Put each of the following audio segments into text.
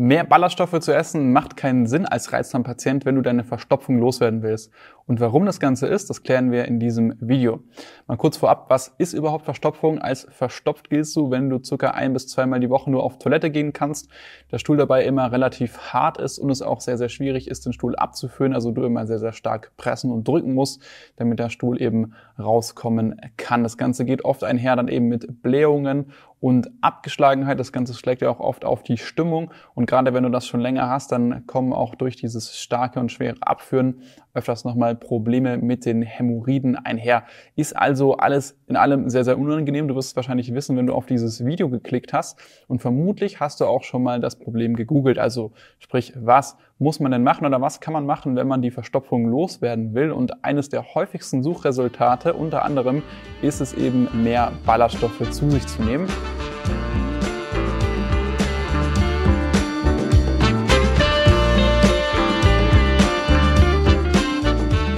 Mehr Ballaststoffe zu essen macht keinen Sinn als Reizdarmpatient, wenn du deine Verstopfung loswerden willst. Und warum das Ganze ist, das klären wir in diesem Video. Mal kurz vorab, was ist überhaupt Verstopfung? Als verstopft gehst du, wenn du circa ein bis zweimal die Woche nur auf Toilette gehen kannst, der Stuhl dabei immer relativ hart ist und es auch sehr, sehr schwierig ist, den Stuhl abzuführen, also du immer sehr, sehr stark pressen und drücken musst, damit der Stuhl eben rauskommen kann. Das Ganze geht oft einher dann eben mit Blähungen und Abgeschlagenheit. Das Ganze schlägt ja auch oft auf die Stimmung. Und gerade wenn du das schon länger hast, dann kommen auch durch dieses starke und schwere Abführen öfters nochmal Probleme mit den Hämorrhoiden einher. Ist also alles in allem sehr, sehr unangenehm. Du wirst es wahrscheinlich wissen, wenn du auf dieses Video geklickt hast. Und vermutlich hast du auch schon mal das Problem gegoogelt. Also sprich, was muss man denn machen oder was kann man machen, wenn man die Verstopfung loswerden will? Und eines der häufigsten Suchresultate unter anderem ist es eben, mehr Ballaststoffe zu sich zu nehmen.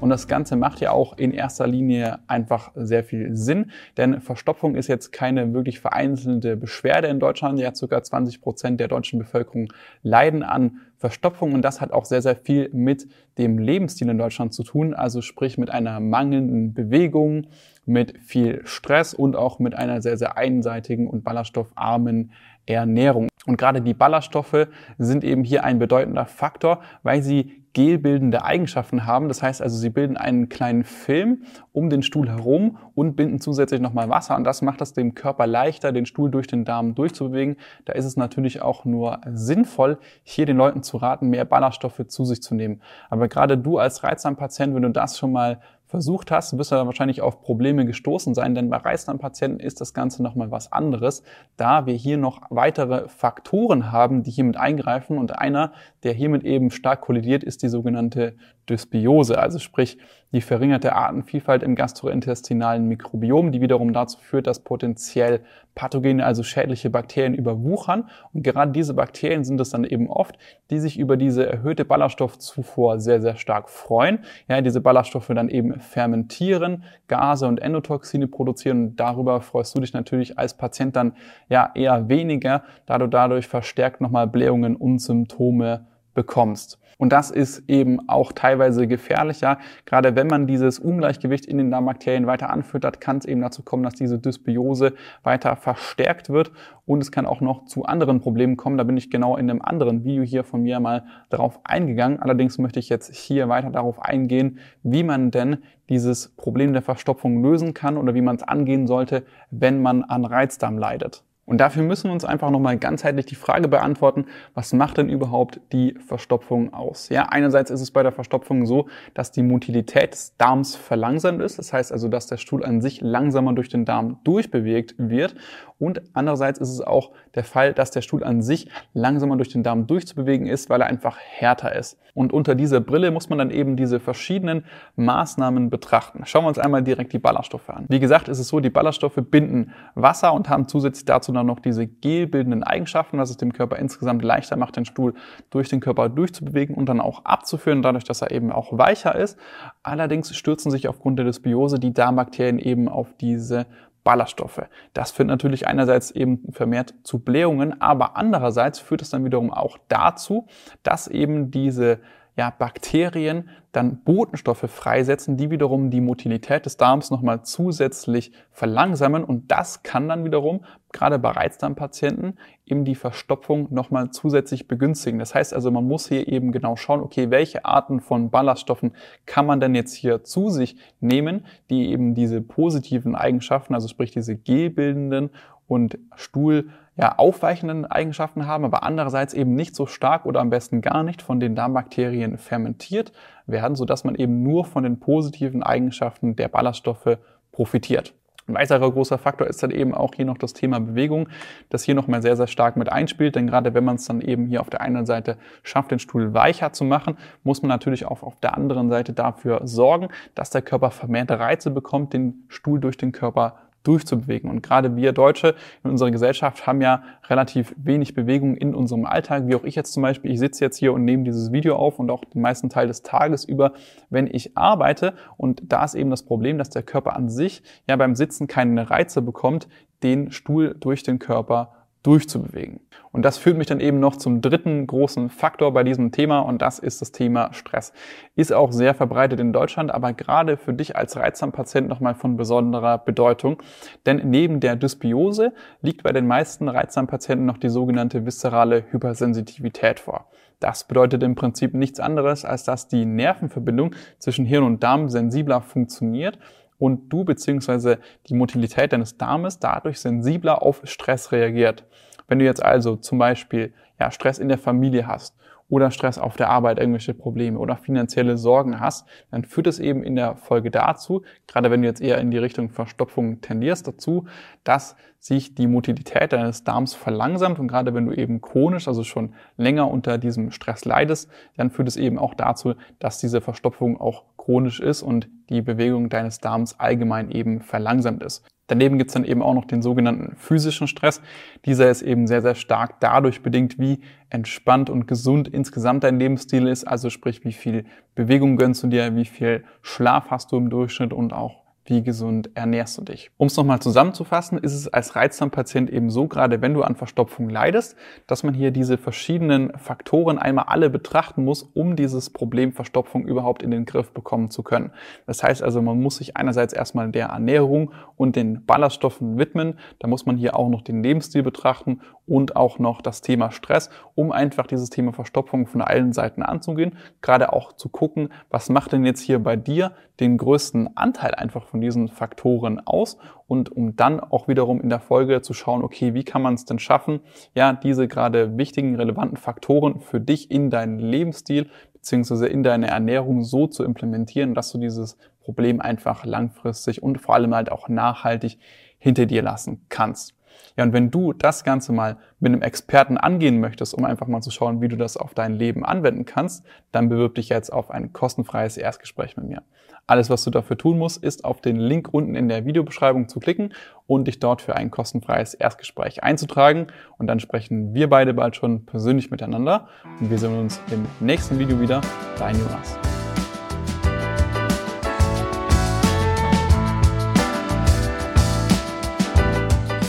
Und das Ganze macht ja auch in erster Linie einfach sehr viel Sinn, denn Verstopfung ist jetzt keine wirklich vereinzelte Beschwerde in Deutschland. Ja, ca. 20 Prozent der deutschen Bevölkerung leiden an Verstopfung und das hat auch sehr, sehr viel mit dem Lebensstil in Deutschland zu tun, also sprich mit einer mangelnden Bewegung, mit viel Stress und auch mit einer sehr, sehr einseitigen und ballaststoffarmen Ernährung. Und gerade die Ballaststoffe sind eben hier ein bedeutender Faktor, weil sie gelbildende Eigenschaften haben. Das heißt also, sie bilden einen kleinen Film um den Stuhl herum und binden zusätzlich nochmal Wasser. Und das macht es dem Körper leichter, den Stuhl durch den Darm durchzubewegen. Da ist es natürlich auch nur sinnvoll, hier den Leuten zu raten, mehr Ballaststoffe zu sich zu nehmen. Aber gerade du als Reizdarmpatient, wenn du das schon mal versucht hast, wirst du wahrscheinlich auf Probleme gestoßen sein, denn bei Reizdarmpatienten ist das Ganze nochmal was anderes, da wir hier noch weitere Faktoren haben, die hiermit eingreifen und einer, der hiermit eben stark kollidiert, ist die sogenannte Dysbiose, also sprich die verringerte Artenvielfalt im gastrointestinalen Mikrobiom, die wiederum dazu führt, dass potenziell pathogene, also schädliche Bakterien überwuchern. Und gerade diese Bakterien sind es dann eben oft, die sich über diese erhöhte Ballaststoffzufuhr sehr, sehr stark freuen. Ja, diese Ballaststoffe dann eben fermentieren, Gase und Endotoxine produzieren. Darüber freust du dich natürlich als Patient dann ja eher weniger, da du dadurch verstärkt nochmal Blähungen und Symptome bekommst. Und das ist eben auch teilweise gefährlicher. Gerade wenn man dieses Ungleichgewicht in den Darmbakterien weiter anfüttert, kann es eben dazu kommen, dass diese Dysbiose weiter verstärkt wird. Und es kann auch noch zu anderen Problemen kommen. Da bin ich genau in einem anderen Video hier von mir mal darauf eingegangen. Allerdings möchte ich jetzt hier weiter darauf eingehen, wie man denn dieses Problem der Verstopfung lösen kann oder wie man es angehen sollte, wenn man an Reizdarm leidet. Und dafür müssen wir uns einfach nochmal ganzheitlich die Frage beantworten, was macht denn überhaupt die Verstopfung aus? Ja, einerseits ist es bei der Verstopfung so, dass die Motilität des Darms verlangsamt ist. Das heißt also, dass der Stuhl an sich langsamer durch den Darm durchbewegt wird. Und andererseits ist es auch der Fall, dass der Stuhl an sich langsamer durch den Darm durchzubewegen ist, weil er einfach härter ist. Und unter dieser Brille muss man dann eben diese verschiedenen Maßnahmen betrachten. Schauen wir uns einmal direkt die Ballaststoffe an. Wie gesagt, ist es so, die Ballaststoffe binden Wasser und haben zusätzlich dazu dann noch diese gelbildenden Eigenschaften, was es dem Körper insgesamt leichter macht, den Stuhl durch den Körper durchzubewegen und dann auch abzuführen, dadurch, dass er eben auch weicher ist. Allerdings stürzen sich aufgrund der Dysbiose die Darmbakterien eben auf diese Ballaststoffe. Das führt natürlich einerseits eben vermehrt zu Blähungen, aber andererseits führt es dann wiederum auch dazu, dass eben diese ja, Bakterien dann Botenstoffe freisetzen, die wiederum die Motilität des Darms nochmal zusätzlich verlangsamen und das kann dann wiederum gerade bei Reizdarmpatienten eben die Verstopfung nochmal zusätzlich begünstigen. Das heißt also, man muss hier eben genau schauen, okay, welche Arten von Ballaststoffen kann man denn jetzt hier zu sich nehmen, die eben diese positiven Eigenschaften, also sprich diese gelbildenden und Stuhl ja, aufweichenden Eigenschaften haben, aber andererseits eben nicht so stark oder am besten gar nicht von den Darmbakterien fermentiert werden, sodass man eben nur von den positiven Eigenschaften der Ballaststoffe profitiert. Ein weiterer großer Faktor ist dann eben auch hier noch das Thema Bewegung, das hier nochmal sehr, sehr stark mit einspielt. Denn gerade wenn man es dann eben hier auf der einen Seite schafft, den Stuhl weicher zu machen, muss man natürlich auch auf der anderen Seite dafür sorgen, dass der Körper vermehrte Reize bekommt, den Stuhl durch den Körper durchzubewegen. Und gerade wir Deutsche in unserer Gesellschaft haben ja relativ wenig Bewegung in unserem Alltag, wie auch ich jetzt zum Beispiel. Ich sitze jetzt hier und nehme dieses Video auf und auch den meisten Teil des Tages über, wenn ich arbeite. Und da ist eben das Problem, dass der Körper an sich ja beim Sitzen keine Reize bekommt, den Stuhl durch den Körper durchzubewegen. Und das führt mich dann eben noch zum dritten großen Faktor bei diesem Thema und das ist das Thema Stress. Ist auch sehr verbreitet in Deutschland, aber gerade für dich als Reizdarmpatient nochmal von besonderer Bedeutung. Denn neben der Dysbiose liegt bei den meisten Reizdarmpatienten noch die sogenannte viszerale Hypersensitivität vor. Das bedeutet im Prinzip nichts anderes, als dass die Nervenverbindung zwischen Hirn und Darm sensibler funktioniert und du bzw. die Motilität deines Darmes dadurch sensibler auf Stress reagiert. Wenn du jetzt also zum Beispiel ja, Stress in der Familie hast oder Stress auf der Arbeit, irgendwelche Probleme oder finanzielle Sorgen hast, dann führt es eben in der Folge dazu, gerade wenn du jetzt eher in die Richtung Verstopfung tendierst, dazu, dass sich die Motilität deines Darms verlangsamt und gerade wenn du eben chronisch, also schon länger unter diesem Stress leidest, dann führt es eben auch dazu, dass diese Verstopfung auch chronisch ist und die Bewegung deines Darms allgemein eben verlangsamt ist. Daneben gibt es dann eben auch noch den sogenannten physischen Stress. Dieser ist eben sehr, sehr stark dadurch bedingt, wie entspannt und gesund insgesamt dein Lebensstil ist. Also sprich, wie viel Bewegung gönnst du dir, wie viel Schlaf hast du im Durchschnitt und auch wie gesund ernährst du dich. Um es nochmal zusammenzufassen, ist es als Reizdarmpatient eben so, gerade wenn du an Verstopfung leidest, dass man hier diese verschiedenen Faktoren einmal alle betrachten muss, um dieses Problem Verstopfung überhaupt in den Griff bekommen zu können. Das heißt also, man muss sich einerseits erstmal der Ernährung und den Ballaststoffen widmen. Da muss man hier auch noch den Lebensstil betrachten und auch noch das Thema Stress, um einfach dieses Thema Verstopfung von allen Seiten anzugehen. Gerade auch zu gucken, was macht denn jetzt hier bei dir den größten Anteil einfach von diesen Faktoren aus und um dann auch wiederum in der Folge zu schauen, okay, wie kann man es denn schaffen, ja, diese gerade wichtigen, relevanten Faktoren für dich in deinen Lebensstil beziehungsweise in deine Ernährung so zu implementieren, dass du dieses Problem einfach langfristig und vor allem halt auch nachhaltig hinter dir lassen kannst. Ja, und wenn du das Ganze mal mit einem Experten angehen möchtest, um einfach mal zu schauen, wie du das auf dein Leben anwenden kannst, dann bewirb dich jetzt auf ein kostenfreies Erstgespräch mit mir. Alles, was du dafür tun musst, ist auf den Link unten in der Videobeschreibung zu klicken und dich dort für ein kostenfreies Erstgespräch einzutragen. Und dann sprechen wir beide bald schon persönlich miteinander. Und wir sehen uns im nächsten Video wieder. Dein Jonas.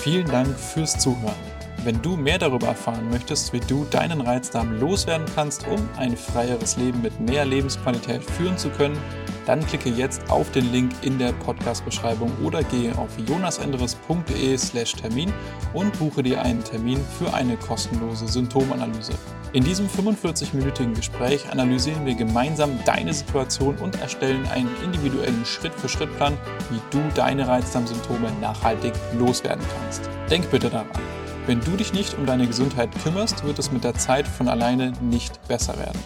Vielen Dank fürs Zuhören. Wenn du mehr darüber erfahren möchtest, wie du deinen Reizdarm loswerden kannst, um ein freieres Leben mit mehr Lebensqualität führen zu können, dann klicke jetzt auf den Link in der Podcast-Beschreibung oder gehe auf jonasenderes.de/slash Termin und buche dir einen Termin für eine kostenlose Symptomanalyse. In diesem 45-minütigen Gespräch analysieren wir gemeinsam deine Situation und erstellen einen individuellen Schritt-für-Schritt-Plan, wie du deine Reizdarmsymptome nachhaltig loswerden kannst. Denk bitte daran. Wenn du dich nicht um deine Gesundheit kümmerst, wird es mit der Zeit von alleine nicht besser werden.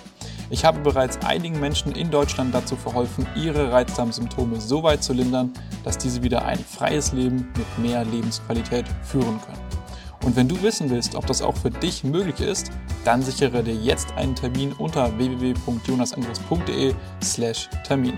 Ich habe bereits einigen Menschen in Deutschland dazu verholfen, ihre Reizdarmsymptome so weit zu lindern, dass diese wieder ein freies Leben mit mehr Lebensqualität führen können. Und wenn du wissen willst, ob das auch für dich möglich ist, dann sichere dir jetzt einen Termin unter www.jonasandres.de/termin.